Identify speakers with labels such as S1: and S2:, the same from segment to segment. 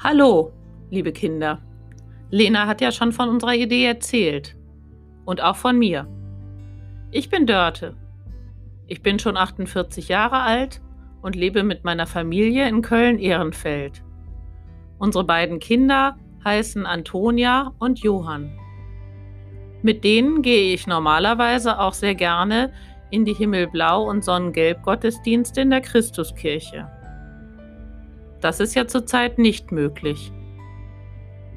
S1: Hallo, liebe Kinder. Lena hat ja schon von unserer Idee erzählt. Und auch von mir. Ich bin Dörte. Ich bin schon 48 Jahre alt und lebe mit meiner Familie in Köln-Ehrenfeld. Unsere beiden Kinder heißen Antonia und Johann. Mit denen gehe ich normalerweise auch sehr gerne in die Himmelblau- und Sonnengelb-Gottesdienste in der Christuskirche. Das ist ja zurzeit nicht möglich.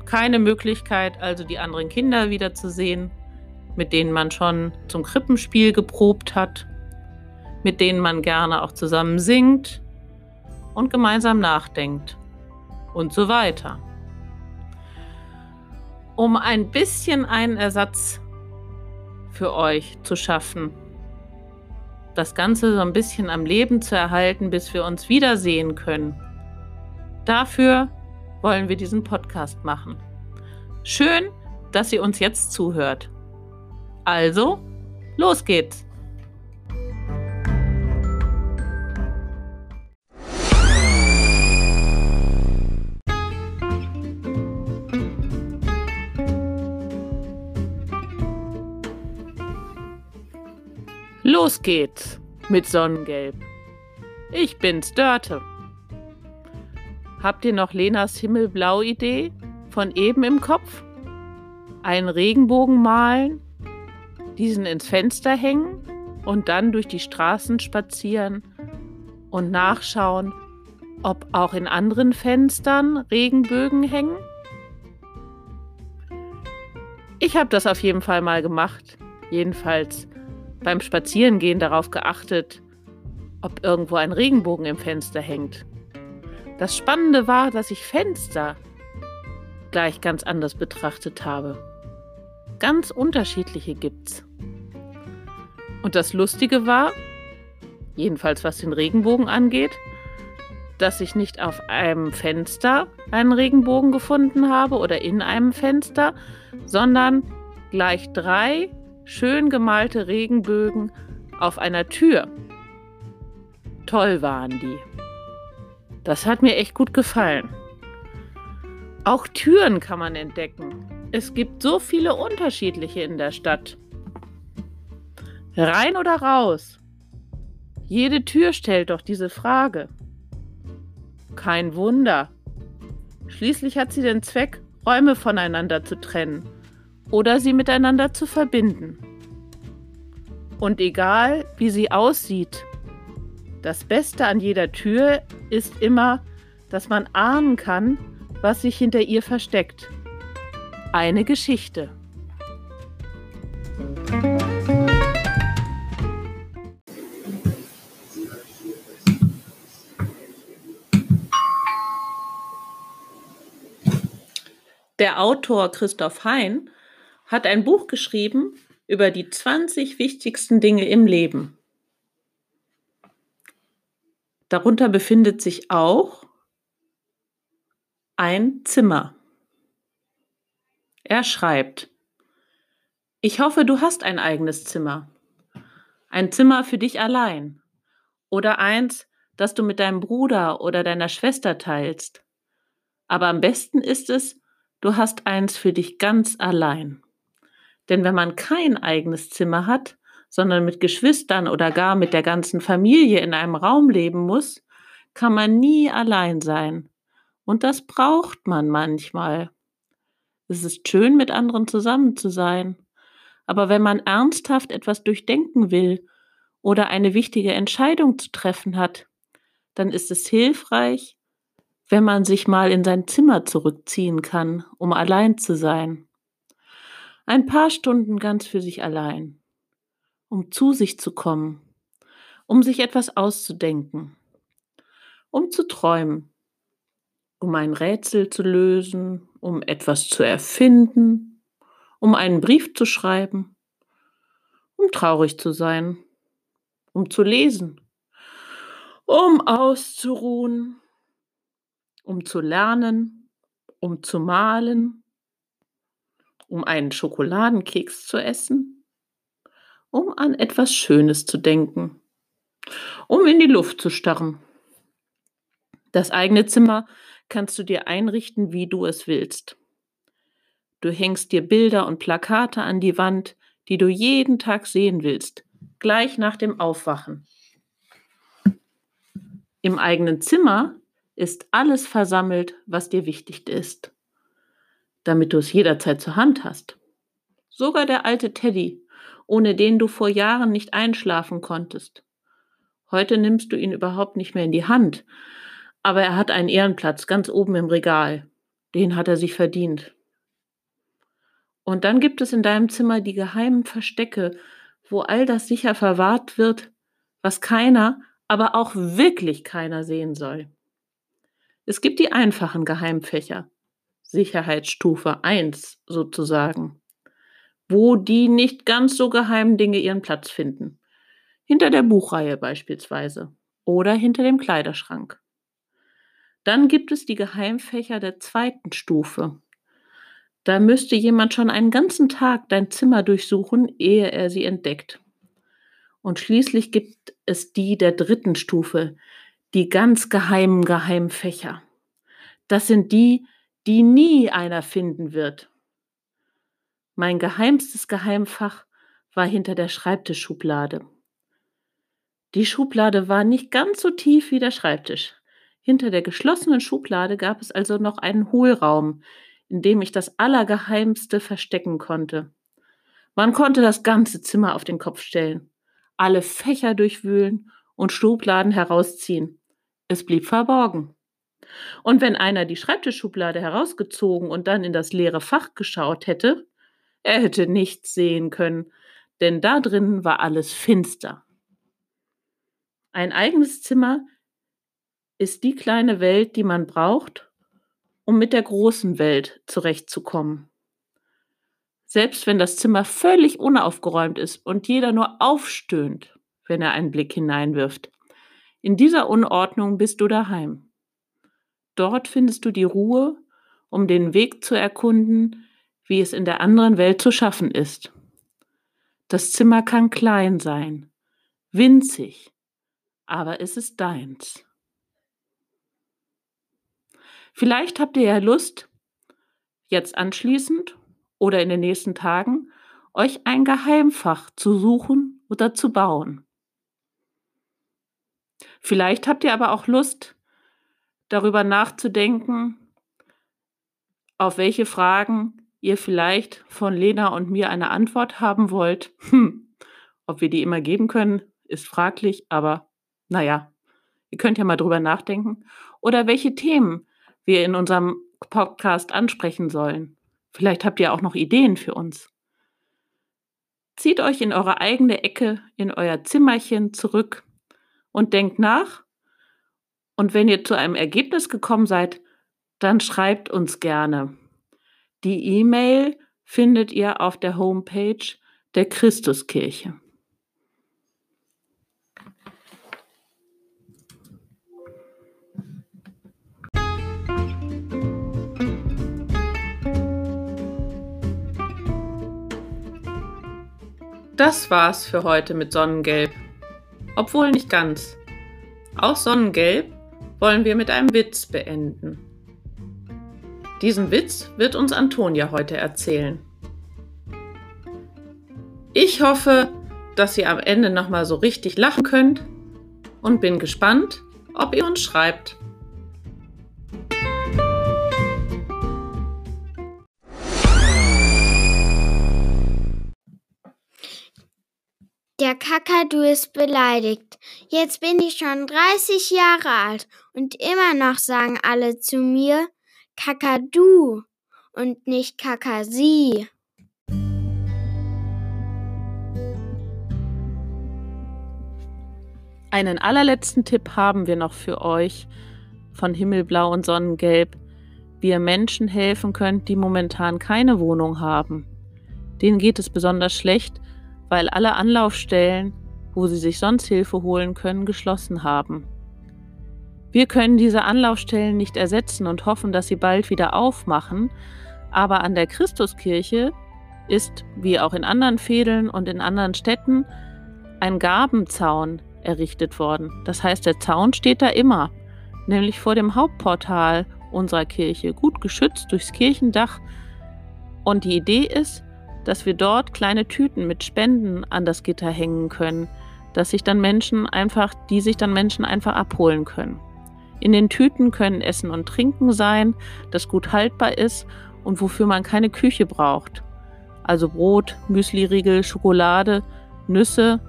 S1: Keine Möglichkeit, also die anderen Kinder wiederzusehen, mit denen man schon zum Krippenspiel geprobt hat, mit denen man gerne auch zusammen singt und gemeinsam nachdenkt und so weiter. Um ein bisschen einen Ersatz für euch zu schaffen, das Ganze so ein bisschen am Leben zu erhalten, bis wir uns wiedersehen können Dafür wollen wir diesen Podcast machen. Schön, dass ihr uns jetzt zuhört. Also, los geht's! Los geht's mit Sonnengelb. Ich bin's, Dörte. Habt ihr noch Lenas Himmelblau-Idee von eben im Kopf? Einen Regenbogen malen, diesen ins Fenster hängen und dann durch die Straßen spazieren und nachschauen, ob auch in anderen Fenstern Regenbögen hängen? Ich habe das auf jeden Fall mal gemacht. Jedenfalls beim Spazierengehen darauf geachtet, ob irgendwo ein Regenbogen im Fenster hängt. Das Spannende war, dass ich Fenster gleich ganz anders betrachtet habe. Ganz unterschiedliche gibt's. Und das Lustige war, jedenfalls was den Regenbogen angeht, dass ich nicht auf einem Fenster einen Regenbogen gefunden habe oder in einem Fenster, sondern gleich drei schön gemalte Regenbögen auf einer Tür. Toll waren die. Das hat mir echt gut gefallen. Auch Türen kann man entdecken. Es gibt so viele unterschiedliche in der Stadt. Rein oder raus? Jede Tür stellt doch diese Frage. Kein Wunder. Schließlich hat sie den Zweck, Räume voneinander zu trennen oder sie miteinander zu verbinden. Und egal, wie sie aussieht, das Beste an jeder Tür ist immer, dass man ahnen kann, was sich hinter ihr versteckt. Eine Geschichte. Der Autor Christoph Hein hat ein Buch geschrieben über die 20 wichtigsten Dinge im Leben. Darunter befindet sich auch ein Zimmer. Er schreibt, ich hoffe, du hast ein eigenes Zimmer. Ein Zimmer für dich allein. Oder eins, das du mit deinem Bruder oder deiner Schwester teilst. Aber am besten ist es, du hast eins für dich ganz allein. Denn wenn man kein eigenes Zimmer hat, sondern mit Geschwistern oder gar mit der ganzen Familie in einem Raum leben muss, kann man nie allein sein. Und das braucht man manchmal. Es ist schön, mit anderen zusammen zu sein. Aber wenn man ernsthaft etwas durchdenken will oder eine wichtige Entscheidung zu treffen hat, dann ist es hilfreich, wenn man sich mal in sein Zimmer zurückziehen kann, um allein zu sein. Ein paar Stunden ganz für sich allein um zu sich zu kommen, um sich etwas auszudenken, um zu träumen, um ein Rätsel zu lösen, um etwas zu erfinden, um einen Brief zu schreiben, um traurig zu sein, um zu lesen, um auszuruhen, um zu lernen, um zu malen, um einen Schokoladenkeks zu essen, um an etwas Schönes zu denken, um in die Luft zu starren. Das eigene Zimmer kannst du dir einrichten, wie du es willst. Du hängst dir Bilder und Plakate an die Wand, die du jeden Tag sehen willst, gleich nach dem Aufwachen. Im eigenen Zimmer ist alles versammelt, was dir wichtig ist, damit du es jederzeit zur Hand hast. Sogar der alte Teddy, ohne den du vor Jahren nicht einschlafen konntest. Heute nimmst du ihn überhaupt nicht mehr in die Hand, aber er hat einen Ehrenplatz ganz oben im Regal. Den hat er sich verdient. Und dann gibt es in deinem Zimmer die geheimen Verstecke, wo all das sicher verwahrt wird, was keiner, aber auch wirklich keiner sehen soll. Es gibt die einfachen Geheimfächer, Sicherheitsstufe 1 sozusagen, wo die nicht ganz so geheimen Dinge ihren Platz finden. Hinter der Buchreihe beispielsweise oder hinter dem Kleiderschrank. Dann gibt es die Geheimfächer der zweiten Stufe. Da müsste jemand schon einen ganzen Tag dein Zimmer durchsuchen, ehe er sie entdeckt. Und schließlich gibt es die der dritten Stufe, die ganz geheimen Geheimfächer. Das sind die, die nie einer finden wird. Mein geheimstes Geheimfach war hinter der Schreibtischschublade. Die Schublade war nicht ganz so tief wie der Schreibtisch. Hinter der geschlossenen Schublade gab es also noch einen Hohlraum, in dem ich das Allergeheimste verstecken konnte. Man konnte das ganze Zimmer auf den Kopf stellen, alle Fächer durchwühlen und Schubladen herausziehen. Es blieb verborgen. Und wenn einer die Schreibtischschublade herausgezogen und dann in das leere Fach geschaut hätte, er hätte nichts sehen können, denn da drin war alles finster. Ein eigenes Zimmer ist die kleine Welt, die man braucht, um mit der großen Welt zurechtzukommen. Selbst wenn das Zimmer völlig unaufgeräumt ist und jeder nur aufstöhnt, wenn er einen Blick hineinwirft. In dieser Unordnung bist du daheim. Dort findest du die Ruhe, um den Weg zu erkunden, wie es in der anderen Welt zu schaffen ist. Das Zimmer kann klein sein, winzig, aber es ist deins. Vielleicht habt ihr ja Lust, jetzt anschließend oder in den nächsten Tagen, euch ein Geheimfach zu suchen oder zu bauen. Vielleicht habt ihr aber auch Lust, darüber nachzudenken, auf welche Fragen ihr vielleicht von Lena und mir eine Antwort haben wollt. Hm, ob wir die immer geben können, ist fraglich, aber naja, ihr könnt ja mal drüber nachdenken. Oder welche Themen wir in unserem Podcast ansprechen sollen. Vielleicht habt ihr auch noch Ideen für uns. Zieht euch in eure eigene Ecke, in euer Zimmerchen zurück und denkt nach. Und wenn ihr zu einem Ergebnis gekommen seid, dann schreibt uns gerne. Die E-Mail findet ihr auf der Homepage der Christuskirche. Das war's für heute mit Sonnengelb. Obwohl nicht ganz. Auch Sonnengelb wollen wir mit einem Witz beenden. Diesen Witz wird uns Antonia heute erzählen. Ich hoffe, dass ihr am Ende nochmal so richtig lachen könnt und bin gespannt, ob ihr uns schreibt.
S2: Der Kakadu ist beleidigt. Jetzt bin ich schon 30 Jahre alt und immer noch sagen alle zu mir Kakadu und nicht Kakasi.
S1: Einen allerletzten Tipp haben wir noch für euch von Himmelblau und Sonnengelb, wie ihr Menschen helfen könnt, die momentan keine Wohnung haben. Denen geht es besonders schlecht weil alle Anlaufstellen, wo sie sich sonst Hilfe holen können, geschlossen haben. Wir können diese Anlaufstellen nicht ersetzen und hoffen, dass sie bald wieder aufmachen, aber an der Christuskirche ist, wie auch in anderen Fädeln und in anderen Städten, ein Gabenzaun errichtet worden. Das heißt, der Zaun steht da immer, nämlich vor dem Hauptportal unserer Kirche, gut geschützt durchs Kirchendach. Und die Idee ist, dass wir dort kleine Tüten mit Spenden an das Gitter hängen können, dass sich dann Menschen einfach, die sich dann Menschen einfach abholen können. In den Tüten können Essen und Trinken sein, das gut haltbar ist und wofür man keine Küche braucht. Also Brot, Müsliriegel, Schokolade, Nüsse,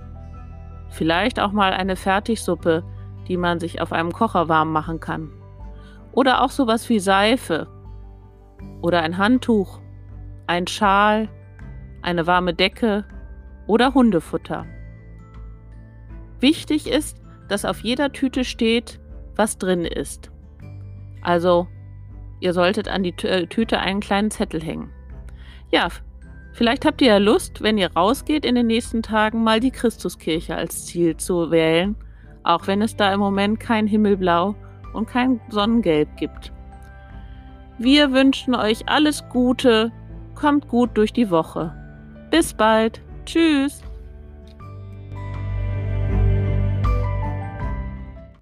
S1: vielleicht auch mal eine Fertigsuppe, die man sich auf einem Kocher warm machen kann. Oder auch sowas wie Seife oder ein Handtuch, ein Schal, eine warme Decke oder Hundefutter. Wichtig ist, dass auf jeder Tüte steht, was drin ist. Also, ihr solltet an die äh, Tüte einen kleinen Zettel hängen. Ja, vielleicht habt ihr ja Lust, wenn ihr rausgeht in den nächsten Tagen, mal die Christuskirche als Ziel zu wählen, auch wenn es da im Moment kein Himmelblau und kein Sonnengelb gibt. Wir wünschen euch alles Gute, kommt gut durch die Woche. Bis bald. Tschüss.